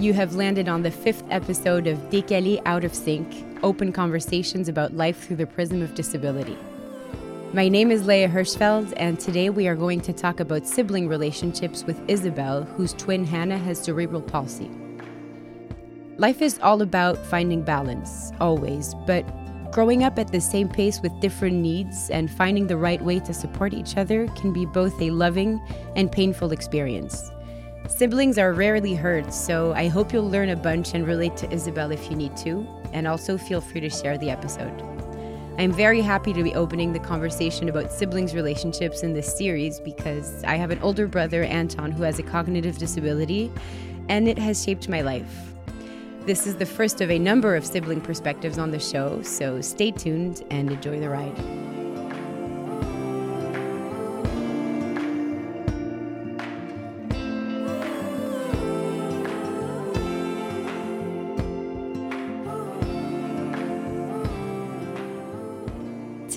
You have landed on the fifth episode of Décalés Out of Sync Open Conversations about Life Through the Prism of Disability. My name is Léa Hirschfeld, and today we are going to talk about sibling relationships with Isabelle, whose twin Hannah has cerebral palsy. Life is all about finding balance, always, but growing up at the same pace with different needs and finding the right way to support each other can be both a loving and painful experience. Siblings are rarely heard, so I hope you'll learn a bunch and relate to Isabelle if you need to, and also feel free to share the episode. I'm very happy to be opening the conversation about siblings' relationships in this series because I have an older brother, Anton, who has a cognitive disability, and it has shaped my life. This is the first of a number of sibling perspectives on the show, so stay tuned and enjoy the ride.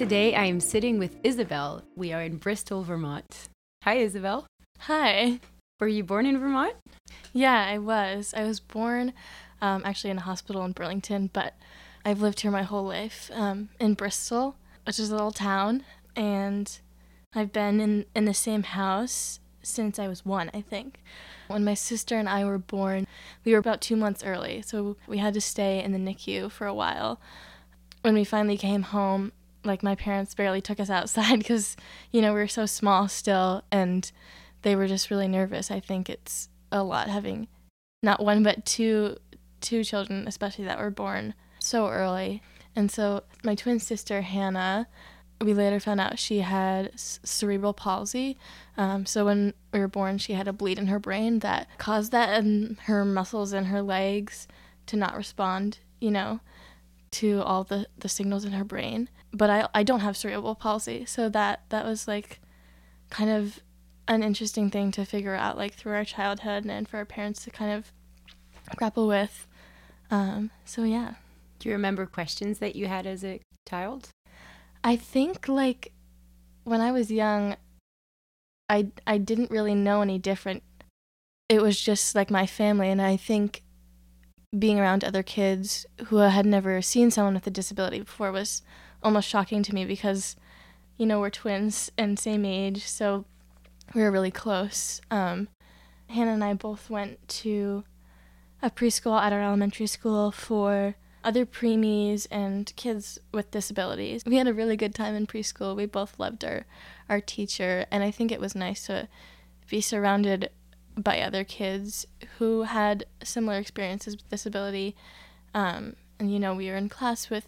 Today I am sitting with Isabelle. We are in Bristol, Vermont. Hi, Isabelle. Hi. Were you born in Vermont? Yeah, I was. I was born um, actually in a hospital in Burlington, but I've lived here my whole life um, in Bristol, which is a little town, and I've been in, in the same house since I was one, I think. When my sister and I were born, we were about two months early, so we had to stay in the NICU for a while. When we finally came home, like my parents barely took us outside because, you know, we were so small still, and they were just really nervous. I think it's a lot having not one but two two children, especially that were born so early. And so my twin sister, Hannah, we later found out she had cerebral palsy. Um, so when we were born, she had a bleed in her brain that caused that and her muscles in her legs to not respond, you know, to all the, the signals in her brain. But I, I don't have cerebral palsy. So that, that was like kind of an interesting thing to figure out, like through our childhood and for our parents to kind of grapple with. Um, so yeah. Do you remember questions that you had as a child? I think like when I was young, I I didn't really know any different. It was just like my family, and I think being around other kids who had never seen someone with a disability before was almost shocking to me because, you know, we're twins and same age, so we were really close. Um, Hannah and I both went to a preschool at our elementary school for other preemies and kids with disabilities. We had a really good time in preschool. We both loved our our teacher, and I think it was nice to be surrounded by other kids who had similar experiences with disability. Um, and you know, we were in class with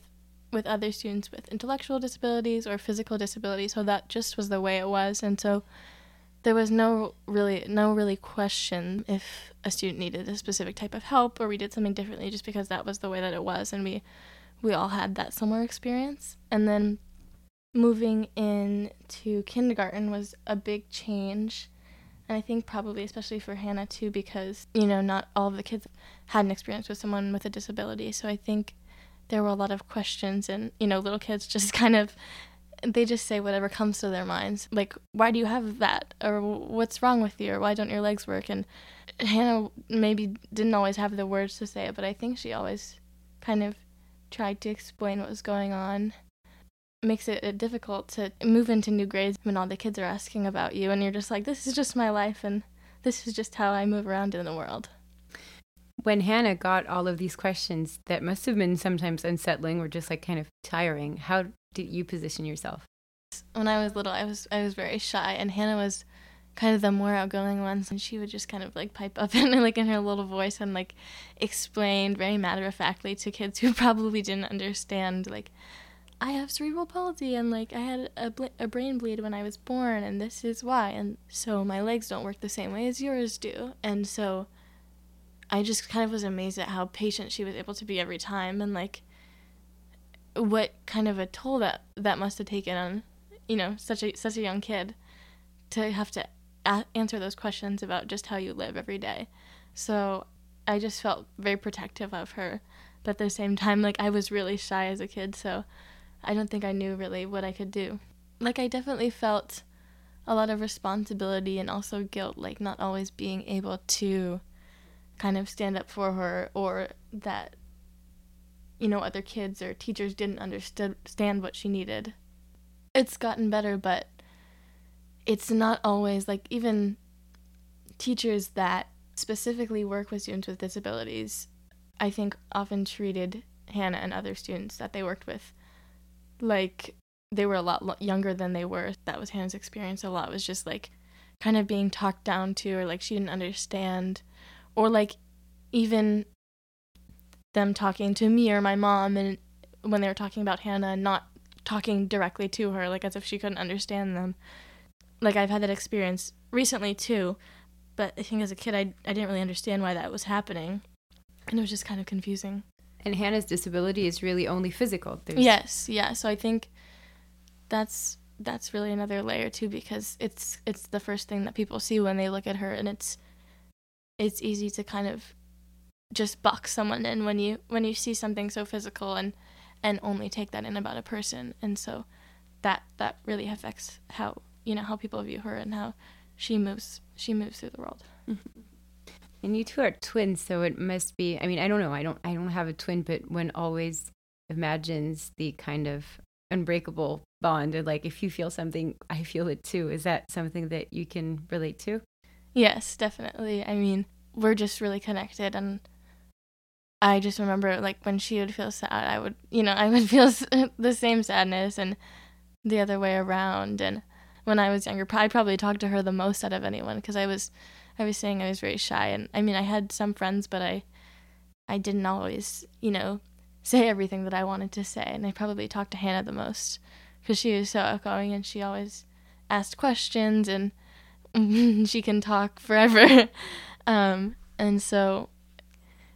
with other students with intellectual disabilities or physical disabilities, so that just was the way it was. And so there was no really no really question if a student needed a specific type of help or we did something differently just because that was the way that it was and we we all had that similar experience and then moving into kindergarten was a big change and i think probably especially for hannah too because you know not all of the kids had an experience with someone with a disability so i think there were a lot of questions and you know little kids just kind of they just say whatever comes to their minds. Like, why do you have that? Or what's wrong with you? Or why don't your legs work? And Hannah maybe didn't always have the words to say it, but I think she always kind of tried to explain what was going on. Makes it difficult to move into new grades when all the kids are asking about you, and you're just like, this is just my life, and this is just how I move around in the world. When Hannah got all of these questions that must have been sometimes unsettling or just like kind of tiring, how did you position yourself? When I was little, I was I was very shy, and Hannah was kind of the more outgoing ones, and she would just kind of like pipe up and like in her little voice and like explain very matter of factly to kids who probably didn't understand like. I have cerebral palsy and like I had a, bl- a brain bleed when I was born and this is why and so my legs don't work the same way as yours do and so I just kind of was amazed at how patient she was able to be every time and like what kind of a toll that that must have taken on you know such a such a young kid to have to a- answer those questions about just how you live every day. So i just felt very protective of her but at the same time like i was really shy as a kid so i don't think i knew really what i could do like i definitely felt a lot of responsibility and also guilt like not always being able to kind of stand up for her or that you know other kids or teachers didn't understand what she needed. It's gotten better, but it's not always like even teachers that specifically work with students with disabilities, I think often treated Hannah and other students that they worked with like they were a lot younger than they were. That was Hannah's experience. A lot was just like kind of being talked down to, or like she didn't understand, or like even them talking to me or my mom, and when they were talking about Hannah, and not talking directly to her, like as if she couldn't understand them. Like I've had that experience recently too, but I think as a kid, I I didn't really understand why that was happening, and it was just kind of confusing. And Hannah's disability is really only physical. There's... Yes, yeah. So I think that's that's really another layer too because it's it's the first thing that people see when they look at her and it's it's easy to kind of just box someone in when you when you see something so physical and and only take that in about a person and so that that really affects how you know how people view her and how she moves she moves through the world mm-hmm. And you two are twins so it must be i mean i don't know i don't i don't have a twin but one always imagines the kind of unbreakable bond. And like if you feel something i feel it too. Is that something that you can relate to? Yes definitely. I mean we're just really connected and i just remember like when she would feel sad i would you know i would feel the same sadness and the other way around. And when i was younger i probably talked to her the most out of anyone because i was i was saying i was very shy and i mean i had some friends but i i didn't always you know say everything that I wanted to say. And I probably talked to Hannah the most because she was so outgoing and she always asked questions and she can talk forever. um, and so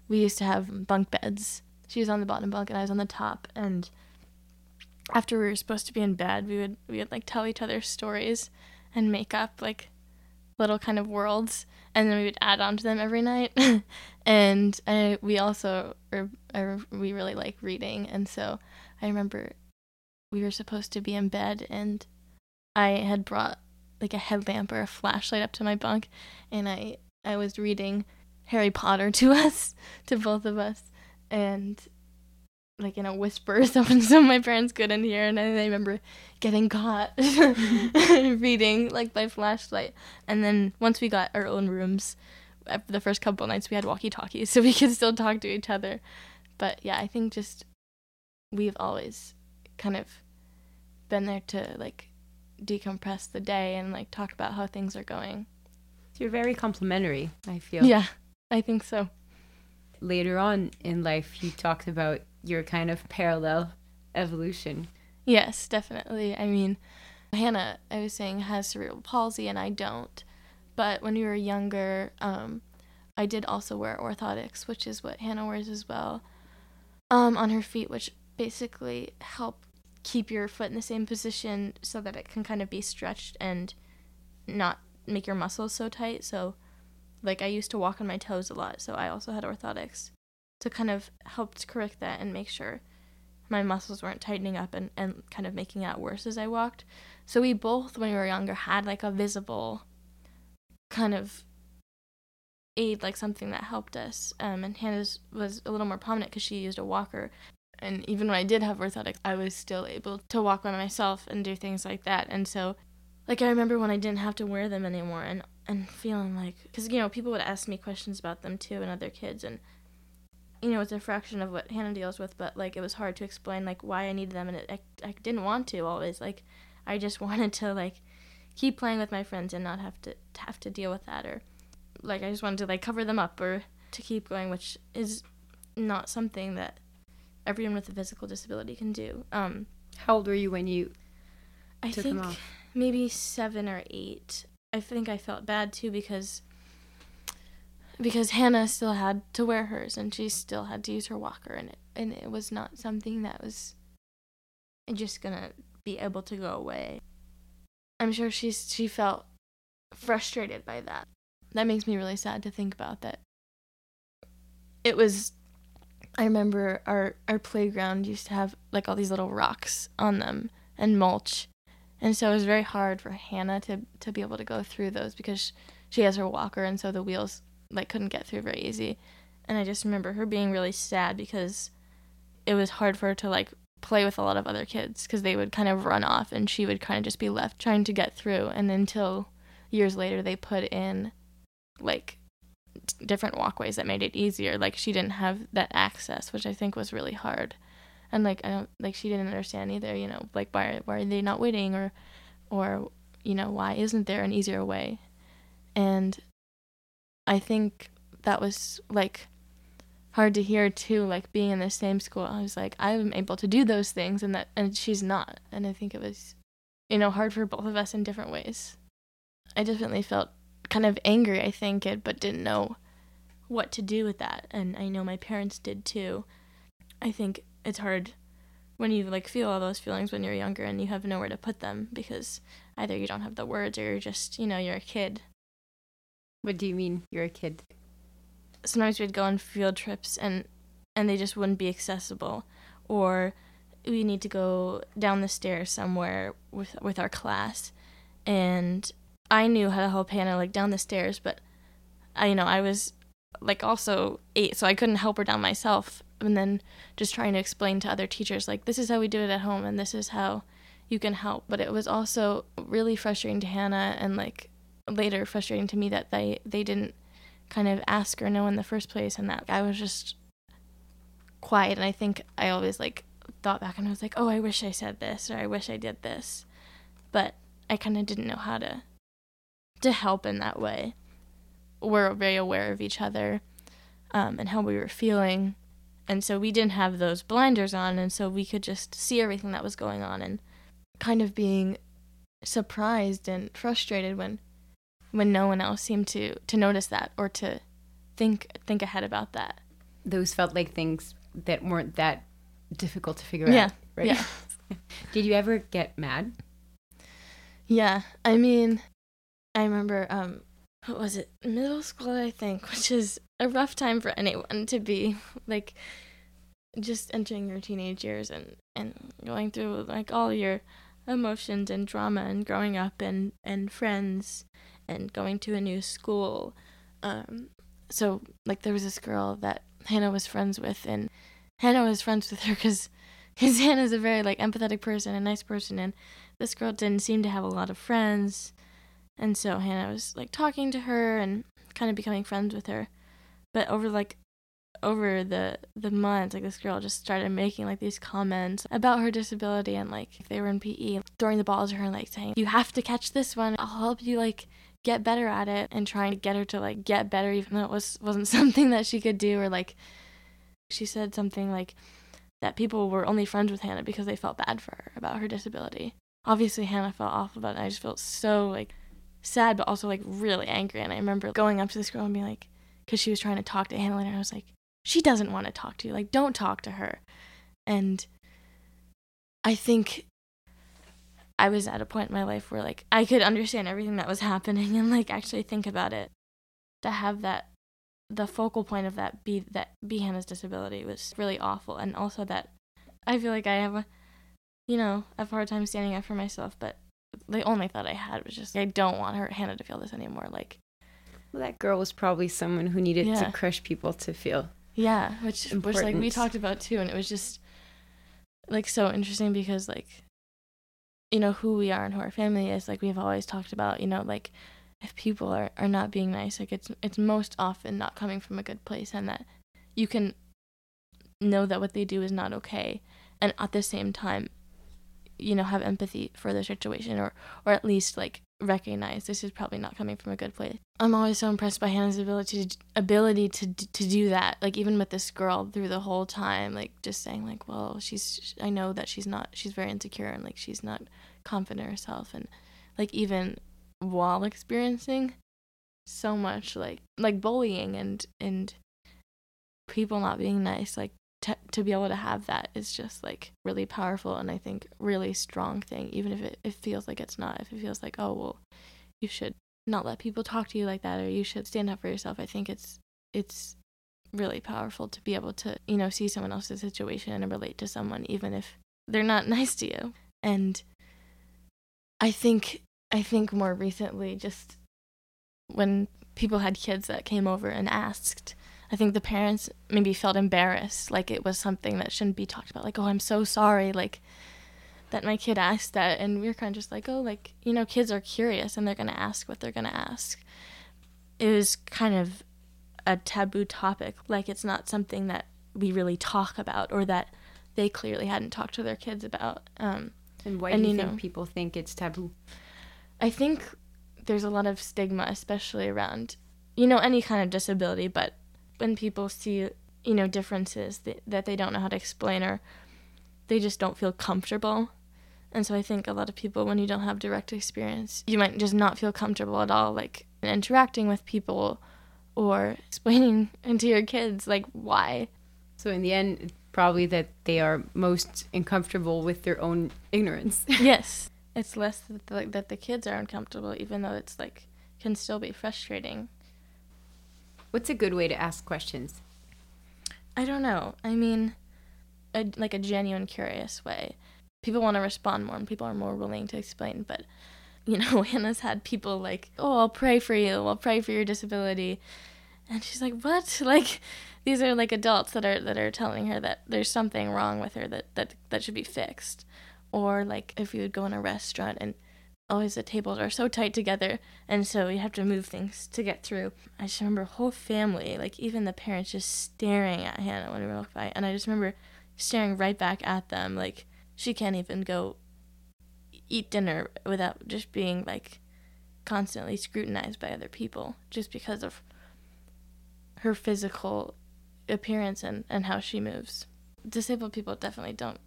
we used to have bunk beds. She was on the bottom bunk and I was on the top. And after we were supposed to be in bed, we would we would like tell each other stories and make up like little kind of worlds and then we would add on to them every night. and I, we also are, we really like reading, and so I remember we were supposed to be in bed, and I had brought like a headlamp or a flashlight up to my bunk, and I I was reading Harry Potter to us, to both of us, and like in a whisper so, so my parents couldn't hear and I remember getting caught reading like by flashlight. And then once we got our own rooms uh, the first couple nights we had walkie talkies so we could still talk to each other. But yeah I think just we've always kind of been there to like decompress the day and like talk about how things are going. You're very complimentary I feel. Yeah I think so. Later on in life you talked about your kind of parallel evolution. Yes, definitely. I mean, Hannah, I was saying, has cerebral palsy and I don't. But when we were younger, um, I did also wear orthotics, which is what Hannah wears as well, um, on her feet, which basically help keep your foot in the same position so that it can kind of be stretched and not make your muscles so tight. So, like, I used to walk on my toes a lot, so I also had orthotics to kind of help to correct that and make sure my muscles weren't tightening up and, and kind of making that worse as I walked. So we both, when we were younger, had like a visible kind of aid, like something that helped us. Um, and Hannah's was a little more prominent because she used a walker. And even when I did have orthotics, I was still able to walk by myself and do things like that. And so, like, I remember when I didn't have to wear them anymore and, and feeling like, because, you know, people would ask me questions about them too and other kids. And you know, it's a fraction of what Hannah deals with, but like it was hard to explain like why I needed them, and it, I I didn't want to always like, I just wanted to like keep playing with my friends and not have to have to deal with that or like I just wanted to like cover them up or to keep going, which is not something that everyone with a physical disability can do. Um, How old were you when you I took think them off? maybe seven or eight. I think I felt bad too because because Hannah still had to wear hers and she still had to use her walker and it, and it was not something that was just gonna be able to go away. I'm sure she's she felt frustrated by that. That makes me really sad to think about that. It was I remember our our playground used to have like all these little rocks on them and mulch. And so it was very hard for Hannah to to be able to go through those because she has her walker and so the wheels like couldn't get through very easy. And I just remember her being really sad because it was hard for her to like play with a lot of other kids because they would kind of run off and she would kind of just be left trying to get through. And until years later, they put in like different walkways that made it easier. Like she didn't have that access, which I think was really hard. And like I don't like she didn't understand either. You know, like why why are they not waiting or or you know why isn't there an easier way? And I think that was like hard to hear too like being in the same school. I was like i'm able to do those things and that and she's not. And i think it was you know hard for both of us in different ways. I definitely felt kind of angry i think it but didn't know what to do with that. And i know my parents did too. I think it's hard when you like feel all those feelings when you're younger and you have nowhere to put them because either you don't have the words or you're just you know you're a kid what do you mean? You're a kid. Sometimes we'd go on field trips and and they just wouldn't be accessible. Or we need to go down the stairs somewhere with with our class. And I knew how to help Hannah like down the stairs but I you know I was like also 8 so I couldn't help her down myself. And then just trying to explain to other teachers like this is how we do it at home and this is how you can help. But it was also really frustrating to Hannah and like later frustrating to me that they they didn't kind of ask or know in the first place and that I was just quiet and I think I always like thought back and I was like, "Oh, I wish I said this or I wish I did this." But I kind of didn't know how to to help in that way. We're very aware of each other um, and how we were feeling. And so we didn't have those blinders on and so we could just see everything that was going on and kind of being surprised and frustrated when when no one else seemed to to notice that or to think think ahead about that. Those felt like things that weren't that difficult to figure yeah. out, right? Yeah. Did you ever get mad? Yeah. I mean, I remember um what was it? Middle school, I think, which is a rough time for anyone to be like just entering your teenage years and and going through like all your emotions and drama and growing up and and friends and going to a new school. Um, so like there was this girl that Hannah was friends with, and Hannah was friends with her because because Hannah's a very like empathetic person, a nice person, and this girl didn't seem to have a lot of friends, and so Hannah was like talking to her and kind of becoming friends with her, but over like over the the months like this girl just started making like these comments about her disability and like if they were in PE throwing the ball to her and like saying you have to catch this one. I'll help you like get better at it and trying to get her to like get better even though it was wasn't something that she could do or like she said something like that people were only friends with Hannah because they felt bad for her about her disability. Obviously Hannah felt awful about it and I just felt so like sad but also like really angry and I remember going up to this girl and being like cuz she was trying to talk to Hannah and I was like she doesn't want to talk to you like don't talk to her. And I think I was at a point in my life where like I could understand everything that was happening and like actually think about it. To have that the focal point of that be that be Hannah's disability was really awful and also that I feel like I have a you know, a hard time standing up for myself, but the only thought I had was just I don't want her Hannah to feel this anymore. Like well, that girl was probably someone who needed Yeah. to crush people to feel. Yeah, which which like we talked about too, and it was just like so interesting because like you know who we are and who our family is. Like we've always talked about, you know, like if people are are not being nice, like it's it's most often not coming from a good place, and that you can know that what they do is not okay, and at the same time, you know, have empathy for their situation, or or at least like recognize this is probably not coming from a good place. I'm always so impressed by Hannah's ability to, ability to to do that. Like even with this girl through the whole time, like just saying like, well, she's I know that she's not she's very insecure and like she's not confident herself and like even while experiencing so much like like bullying and and people not being nice like to, to be able to have that is just like really powerful and i think really strong thing even if it, it feels like it's not if it feels like oh well you should not let people talk to you like that or you should stand up for yourself i think it's it's really powerful to be able to you know see someone else's situation and relate to someone even if they're not nice to you and i think i think more recently just when people had kids that came over and asked. I think the parents maybe felt embarrassed, like it was something that shouldn't be talked about. Like, oh, I'm so sorry, like that my kid asked that, and we were kind of just like, oh, like you know, kids are curious and they're gonna ask what they're gonna ask. It was kind of a taboo topic, like it's not something that we really talk about or that they clearly hadn't talked to their kids about. Um, and why and, do you, you think know, people think it's taboo? I think there's a lot of stigma, especially around, you know, any kind of disability, but when people see, you know, differences that, that they don't know how to explain or they just don't feel comfortable. And so I think a lot of people, when you don't have direct experience, you might just not feel comfortable at all, like interacting with people or explaining to your kids, like, why. So in the end, probably that they are most uncomfortable with their own ignorance. yes. It's less that the, that the kids are uncomfortable, even though it's like, can still be frustrating. What's a good way to ask questions? I don't know. I mean, a, like a genuine, curious way. People want to respond more, and people are more willing to explain. But you know, Hannah's had people like, "Oh, I'll pray for you. I'll pray for your disability," and she's like, "What?" Like, these are like adults that are that are telling her that there's something wrong with her that that that should be fixed, or like if you would go in a restaurant and always the tables are so tight together and so you have to move things to get through. I just remember whole family like even the parents just staring at hannah when we walked by and i just remember staring right back at them like she can't even go eat dinner without just being like constantly scrutinized by other people just because of her physical appearance and, and how she moves. Disabled people definitely don't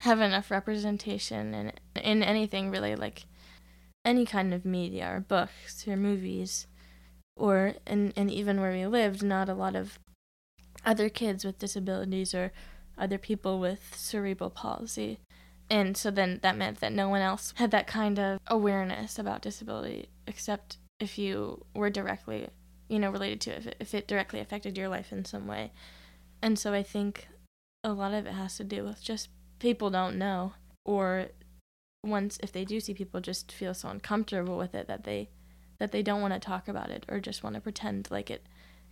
have enough representation in in anything really like any kind of media or books or movies or and and even where we lived not a lot of other kids with disabilities or other people with cerebral palsy. And so then that meant that no one else had that kind of awareness about disability except if you were directly you know related to it if it, if it directly affected your life in some way. And so i think a lot of it has to do with just people don't know or once if they do see people just feel so uncomfortable with it that they that they don't want to talk about it or just want to pretend like it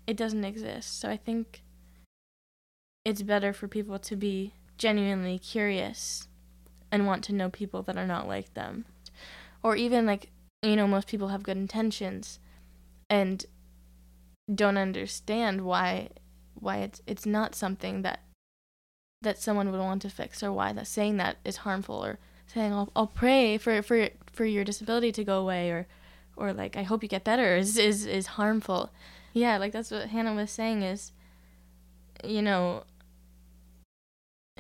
it doesn't exist. So i think it's better for people to be genuinely curious and want to know people that are not like them. Or even like you know most people have good intentions and don't understand why why it's it's not something that that someone would want to fix or why that saying that is harmful or saying I'll, I'll pray for for for your disability to go away or or like I hope you get better is is is harmful. Yeah, like that's what Hannah was saying is you know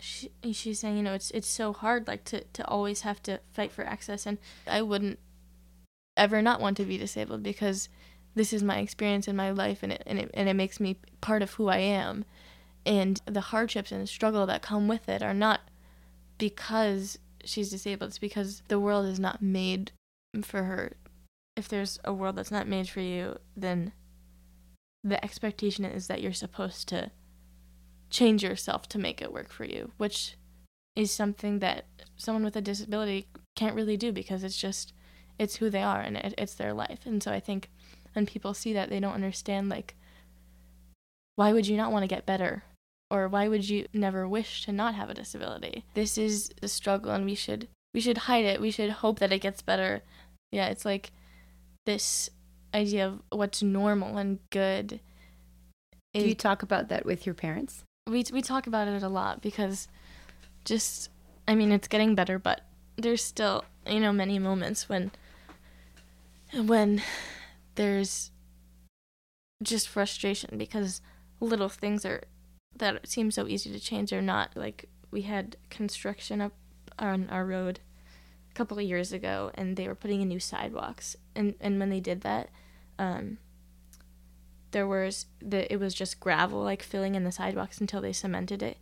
she, she's saying you know it's it's so hard like to to always have to fight for access and I wouldn't ever not want to be disabled because this is my experience in my life and it and it, and it makes me part of who I am and the hardships and struggle that come with it are not because she's disabled it's because the world is not made for her. If there's a world that's not made for you then the expectation is that you're supposed to change yourself to make it work for you which is something that someone with a disability can't really do because it's just it's who they are and it, it's their life. And so i think when people see that they don't understand like why would you not want to get better or why would you never wish to not have a disability? This is a struggle and we should we should hide it. We should hope that it gets better. Yeah it's like this idea of what's normal and good do you talk about that with your parents? We we talk about it a lot because just i mean it's getting better but there's still you know many moments when when there's just frustration because little things are that seem so easy to change are not. Like we had construction up on our road a couple of years ago, and they were putting in new sidewalks. And and when they did that, um, there was the it was just gravel like filling in the sidewalks until they cemented it,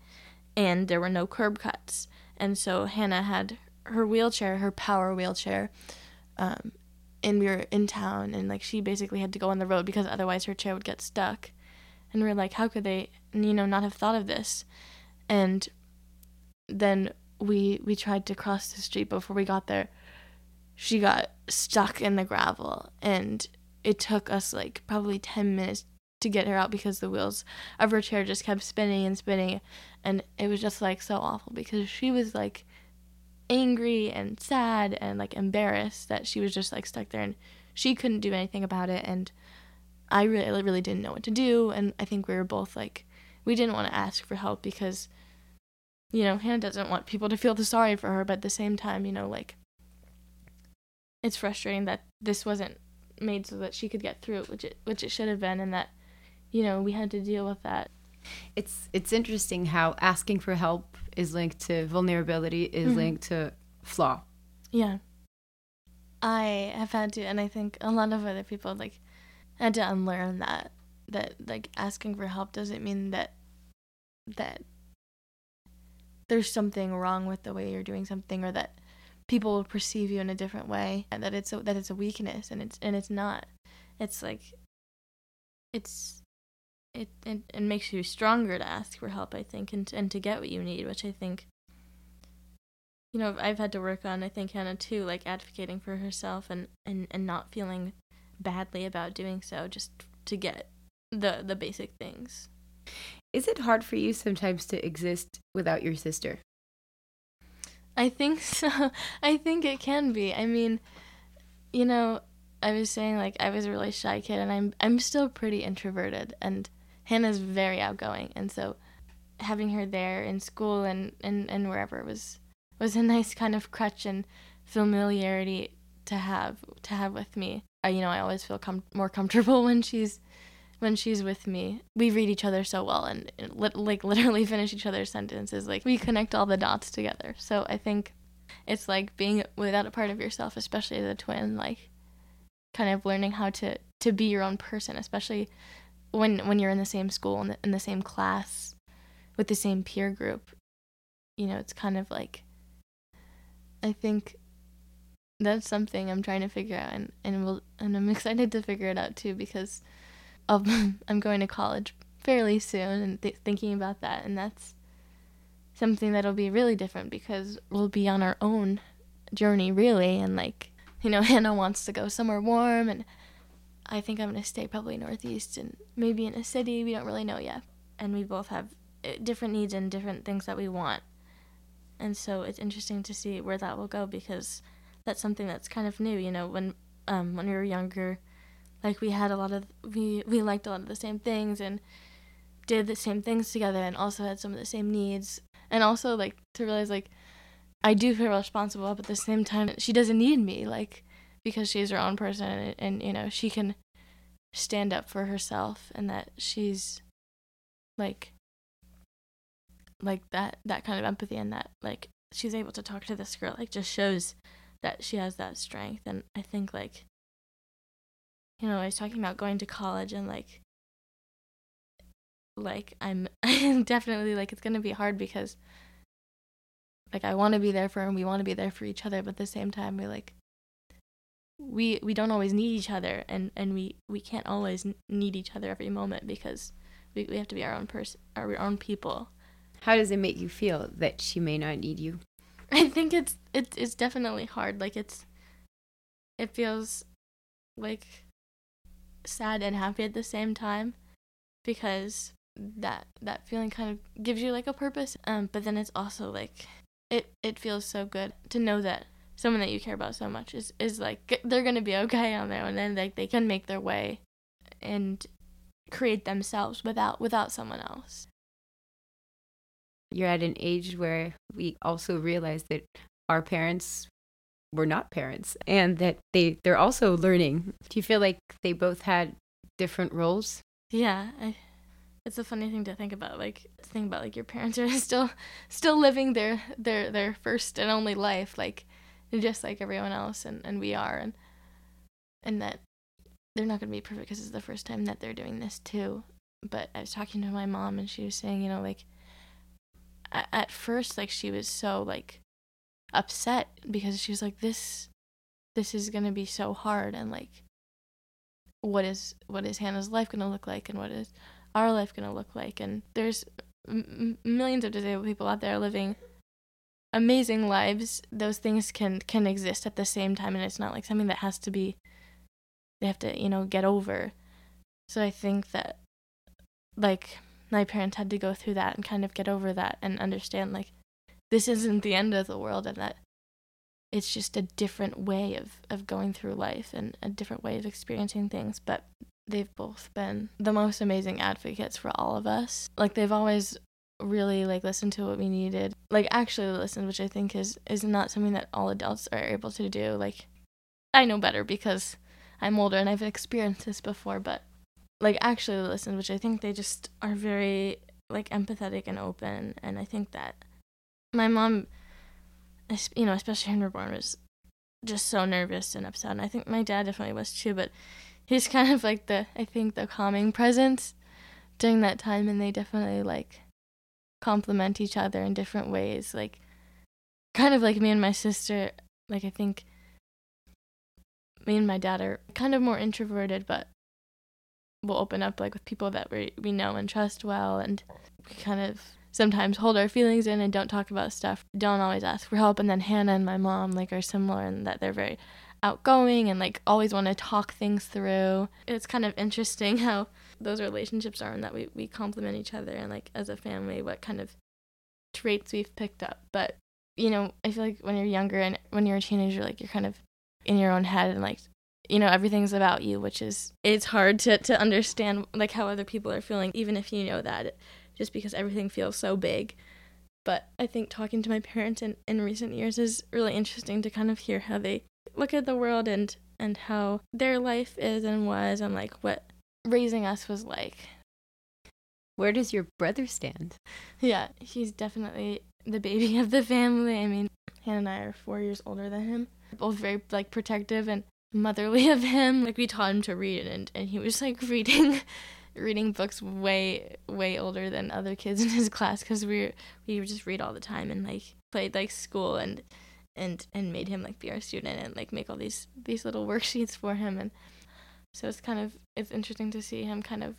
and there were no curb cuts. And so Hannah had her wheelchair, her power wheelchair, um, and we were in town, and like she basically had to go on the road because otherwise her chair would get stuck and we are like how could they you know not have thought of this? And then we we tried to cross the street before we got there. She got stuck in the gravel and it took us like probably 10 minutes to get her out because the wheels of her chair just kept spinning and spinning. And it was just like so awful because she was like angry and sad and like embarrassed that she was just like stuck there and she couldn't do anything about it. And I really really didn't know what to do and I think we were both like we didn't want to ask for help because you know Hannah doesn't want people to feel the sorry for her but at the same time you know like it's frustrating that this wasn't made so that she could get through it which it which it should have been and that you know we had to deal with that. It's it's interesting how asking for help is linked to vulnerability is mm-hmm. linked to flaw. Yeah. I have had to and i think a lot of other people like had to unlearn that that like asking for help doesn't mean that that there's something wrong with the way you're doing something or that people will perceive you in a different way and that it's a, that it's a weakness and it's and it's not. It's like it's it, it it makes you stronger to ask for help i think and and to get what you need which i think you know i've had to work on i think hannah too like advocating for herself and and and not feeling badly about doing so just to get the the basic things. Is it hard for you sometimes to exist without your sister? I think so. I think it can be. I mean you know i was saying like i was a really shy kid and i'm i'm still pretty introverted and hannah's very outgoing. And so having her there in school and and, and wherever was was a nice kind of crutch and familiarity to have to have with me I, you know, I always feel com- more comfortable when she's when she's with me. We read each other so well and, and li- like literally finish each other's sentences. Like we connect all the dots together. So I think it's like being without a part of yourself, especially as a twin, like kind of learning how to to be your own person, especially when when you're in the same school and in, in the same class with the same peer group. You know, it's kind of like I think that's something I'm trying to figure out, and and we'll, and I'm excited to figure it out too because of I'm going to college fairly soon and th- thinking about that, and that's something that'll be really different because we'll be on our own journey really, and like you know Hannah wants to go somewhere warm, and I think I'm gonna stay probably northeast and maybe in a city. We don't really know yet, and we both have eh, different needs and different things that we want, and so it's interesting to see where that will go because that's something that's kind of new. You know, when um, when we were younger, like we had a lot of we we liked a lot of the same things and did the same things together, and also had some of the same needs, and also like to realize like I do feel responsible, but at the same time she doesn't need me, like because she's her own person, and, and you know she can stand up for herself, and that she's like like that that kind of empathy and that like she's able to talk to this girl like just shows that she has that strength and i think like you know i was talking about going to college and like like i'm definitely like it's going to be hard because like i want to be there for her and we want to be there for each other but at the same time we like we we don't always need each other and and we we can't always need each other every moment because we, we have to be our own person our own people. How does it make you feel that she may not need you I think it's it's it's definitely hard. Like it's it feels like sad and happy at the same time because that that feeling kind of gives you like a purpose. Um, but then it's also like it it feels so good to know that someone that you care about so much is is like they're gonna be okay on their own and like they can make their way and create themselves without without someone else you're at an age where we also realize that our parents were not parents and that they they're also learning. Do you feel like they both had different roles? Yeah I, it's a funny thing to think about like think about like your parents are still still living their their their first and only life like just like everyone else and and we are and and that they're not going to be perfect because it's the first time that they're doing this too. But i was talking to my mom and she was saying you know like at first like she was so like upset because she was like this this is going to be so hard and like what is what is Hannah's life going to look like and what is our life going to look like and there's m- millions of disabled people out there living amazing lives those things can can exist at the same time and it's not like something that has to be they have to, you know, get over. So I think that like my parents had to go through that and kind of get over that and understand like this isn't the end of the world and that it's just a different way of, of going through life and a different way of experiencing things. But they've both been the most amazing advocates for all of us. Like they've always really like listened to what we needed. Like actually listened, which I think is is not something that all adults are able to do. Like I know better because I'm older and I've experienced this before, but like actually listen, which I think they just are very like empathetic and open. And I think that my mom, you know, especially when we're born, was just so nervous and upset. And I think my dad definitely was too, but he's kind of like the, I think, the calming presence during that time. And they definitely like complement each other in different ways. Like, kind of like me and my sister, like, I think me and my dad are kind of more introverted, but we'll open up like with people that we we know and trust well and we kind of sometimes hold our feelings in and don't talk about stuff. Don't always ask for help and then hannah and my mom like are similar in that they're very outgoing and like always want to talk things through. It's kind of interesting how those relationships are and that we, we complement each other and like as a family what kind of traits we've picked up. But you know i feel like when you're younger and when you're a teenager like you're kind of in your own head and like you know everything's about you which is it's hard to to understand like how other people are feeling even if you know that just because everything feels so big. But i think talking to my parents in, in recent years is really interesting to kind of hear how they look at the world and and how their life is and was and like what raising us was like. Where does your brother stand? Yeah he's definitely the baby of the family. I mean hannah and i are four years older than him. Both very like protective and motherly of him. Like we taught him to read and and he was like reading reading books way way older than other kids in his class cuz we we would just read all the time and like played like school and and and made him like be our student and like make all these these little worksheets for him and so it's kind of it's interesting to see him kind of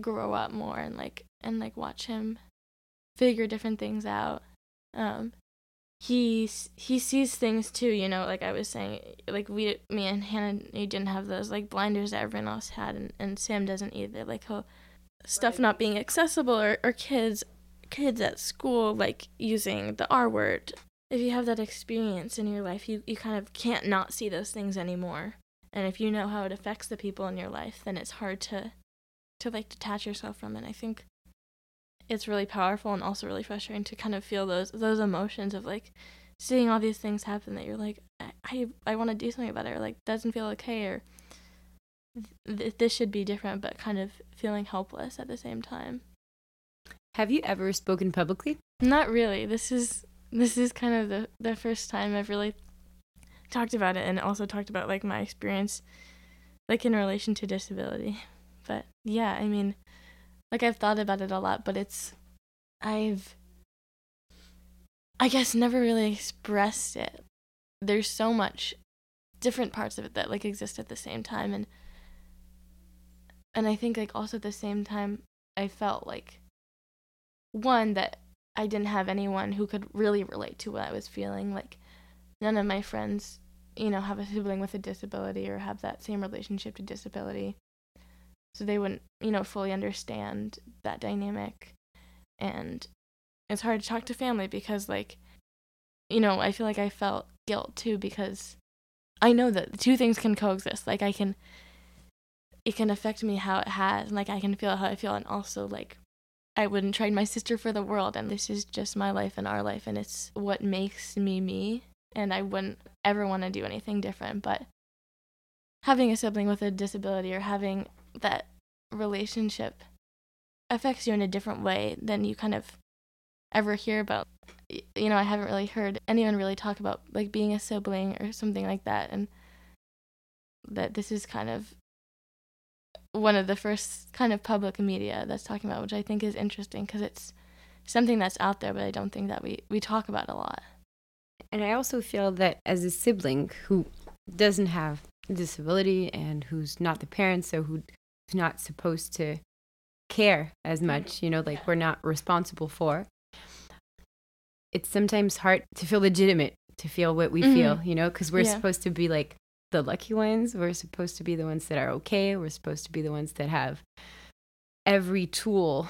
grow up more and like and like watch him figure different things out um he he sees things too you know like i was saying like we me and hannah didn't have those like blinders that everyone else had and, and sam doesn't either like he'll stuff not being accessible or, or kids kids at school like using the r word. If you have that experience in your life you, you kind of can't not see those things anymore. And if you know how it affects the people in your life then it's hard to to like detach yourself from it. I think it's really powerful and also really frustrating to kind of feel those those emotions of like seeing all these things happen that you're like I I, I want to do something about it or like doesn't feel okay or th- this should be different but kind of feeling helpless at the same time. Have you ever spoken publicly? Not really. This is this is kind of the the first time I've really talked about it and also talked about like my experience like in relation to disability. But yeah, I mean like I've thought about it a lot, but it's I've I guess never really expressed it. There's so much different parts of it that like exist at the same time and and I think like also at the same time I felt like one that I didn't have anyone who could really relate to what I was feeling like none of my friends you know have a sibling with a disability or have that same relationship to disability so they wouldn't you know fully understand that dynamic. And it's hard to talk to family because like you know i feel like i felt guilt too because i know that the two things can coexist. Like i can it can affect me how it has and like i can feel how i feel and also like i wouldn't trade my sister for the world and this is just my life and our life and it's what makes me me and i wouldn't ever want to do anything different but having a sibling with a disability or having that relationship affects you in a different way than you kind of ever hear about. You know, I haven't really heard anyone really talk about like being a sibling or something like that, and that this is kind of one of the first kind of public media that's talking about, which I think is interesting because it's something that's out there, but I don't think that we, we talk about a lot. And I also feel that as a sibling who doesn't have a disability and who's not the parent, so who not supposed to care as much, you know, like we're not responsible for. It's sometimes hard to feel legitimate to feel what we mm-hmm. feel, you know, because we're yeah. supposed to be like the lucky ones. We're supposed to be the ones that are okay. We're supposed to be the ones that have every tool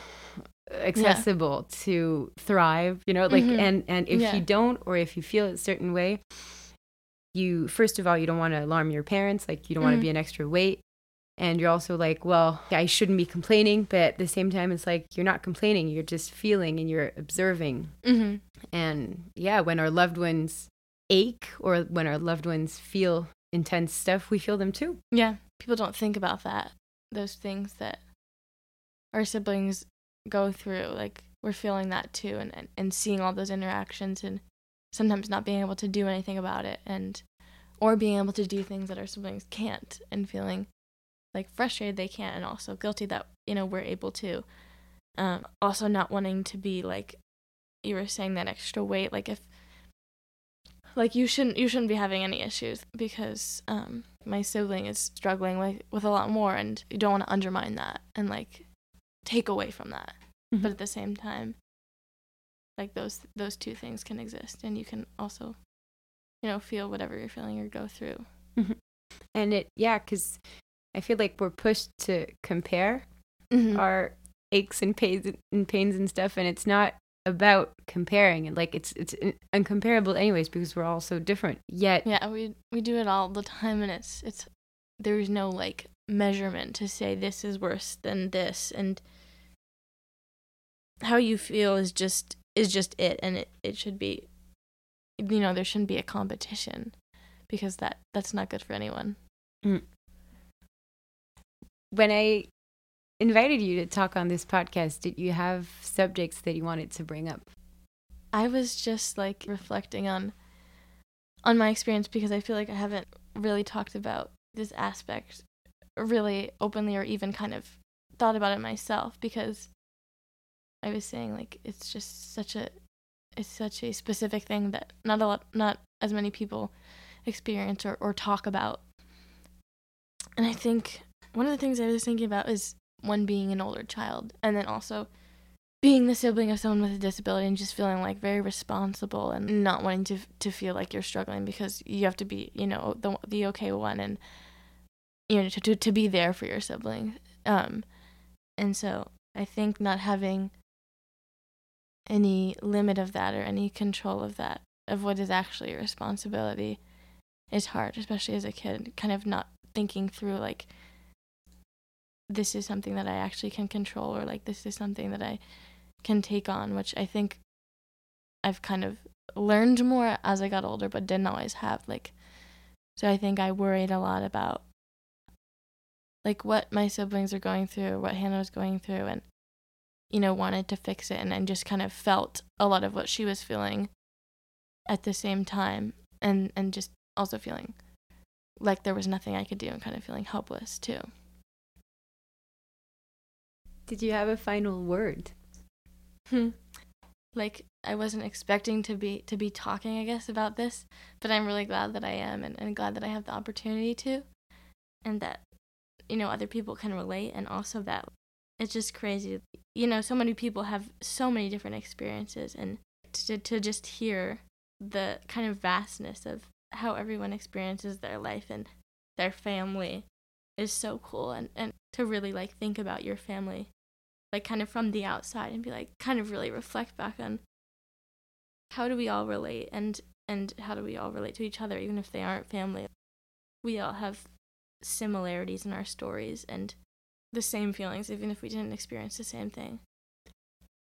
accessible yeah. to thrive, you know, like mm-hmm. and and if yeah. you don't or if you feel a certain way, you first of all you don't want to alarm your parents, like you don't mm-hmm. want to be an extra weight. And you're also like, well, I shouldn't be complaining, but at the same time, it's like you're not complaining, you're just feeling and you're observing. Mm-hmm. And yeah, when our loved ones ache or when our loved ones feel intense stuff, we feel them too. Yeah. People don't think about that. Those things that our siblings go through. Like we're feeling that too and, and, and seeing all those interactions and sometimes not being able to do anything about it and or being able to do things that our siblings can't and feeling like frustrated they can't and also guilty that, you know, we're able to. Um, also not wanting to be like you were saying that extra weight, like if like you shouldn't you shouldn't be having any issues because um my sibling is struggling with with a lot more and you don't want to undermine that and like take away from that mm-hmm. but at the same time like those those two things can exist and you can also you know feel whatever you're feeling or go through mm-hmm. and it yeah because i feel like we're pushed to compare mm-hmm. our aches and pains and pains and stuff and it's not about comparing and like it's it's uncomparable anyways because we're all so different yet yeah we we do it all the time and it's it's there's no like measurement to say this is worse than this and how you feel is just is just it and it, it should be you know there shouldn't be a competition because that that's not good for anyone mm. When i invited you to talk on this podcast, did you have subjects that you wanted to bring up? I was just like reflecting on on my experience because I feel like I haven't really talked about this aspect really openly or even kind of thought about it myself because I was saying like it's just such a it's such a specific thing that not a lot not as many people experience or, or talk about. And I think one of the things I was thinking about is one being an older child and then also being the sibling of someone with a disability and just feeling like very responsible and not wanting to to feel like you're struggling because you have to be you know the the okay one and you know to to, to be there for your sibling. Um and so i think not having any limit of that or any control of that of what is actually your responsibility is hard especially as a kid kind of not thinking through like this is something that I actually can control or like this is something that I can take on, which I think I've kind of learned more as I got older, but didn't always have. Like, so I think I worried a lot about like what my siblings are going through, what Hannah was going through, and you know, wanted to fix it and, and just kind of felt a lot of what she was feeling at the same time and and just also feeling like there was nothing I could do and kind of feeling helpless too. Did you have a final word? Hmm. Like I wasn't expecting to be to be talking, I guess, about this, but I'm really glad that I am and, and glad that I have the opportunity to and that you know other people can relate and also that it's just crazy. You know, so many people have so many different experiences and to to just hear the kind of vastness of how everyone experiences their life and their family is so cool and, and to really like think about your family like kind of from the outside and be like kind of really reflect back on how do we all relate and and how do we all relate to each other even if they aren't family. We all have similarities in our stories and the same feelings even if we didn't experience the same thing.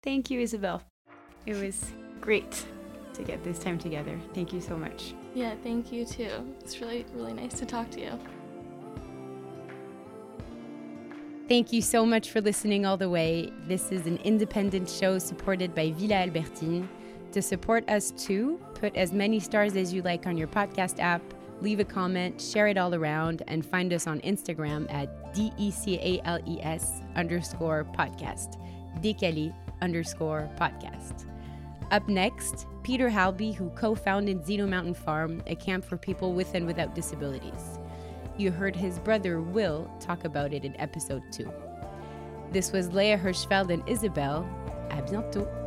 Thank you Isabelle. It was great to get this time together. Thank you so much. Yeah thank you too. It's really really nice to talk to you Thank you so much for listening all the way. This is an independent show supported by Villa Albertine. To support us too, put as many stars as you like on your podcast app, leave a comment, share it all around, and find us on Instagram at D-E-C-A-L-E-S underscore podcast. Décalés underscore podcast. Up next, Peter Halby, who co founded Zeno Mountain Farm, a camp for people with and without disabilities. You heard his brother Will talk about it in episode 2. This was Léa Hirschfeld and Isabelle. À bientôt!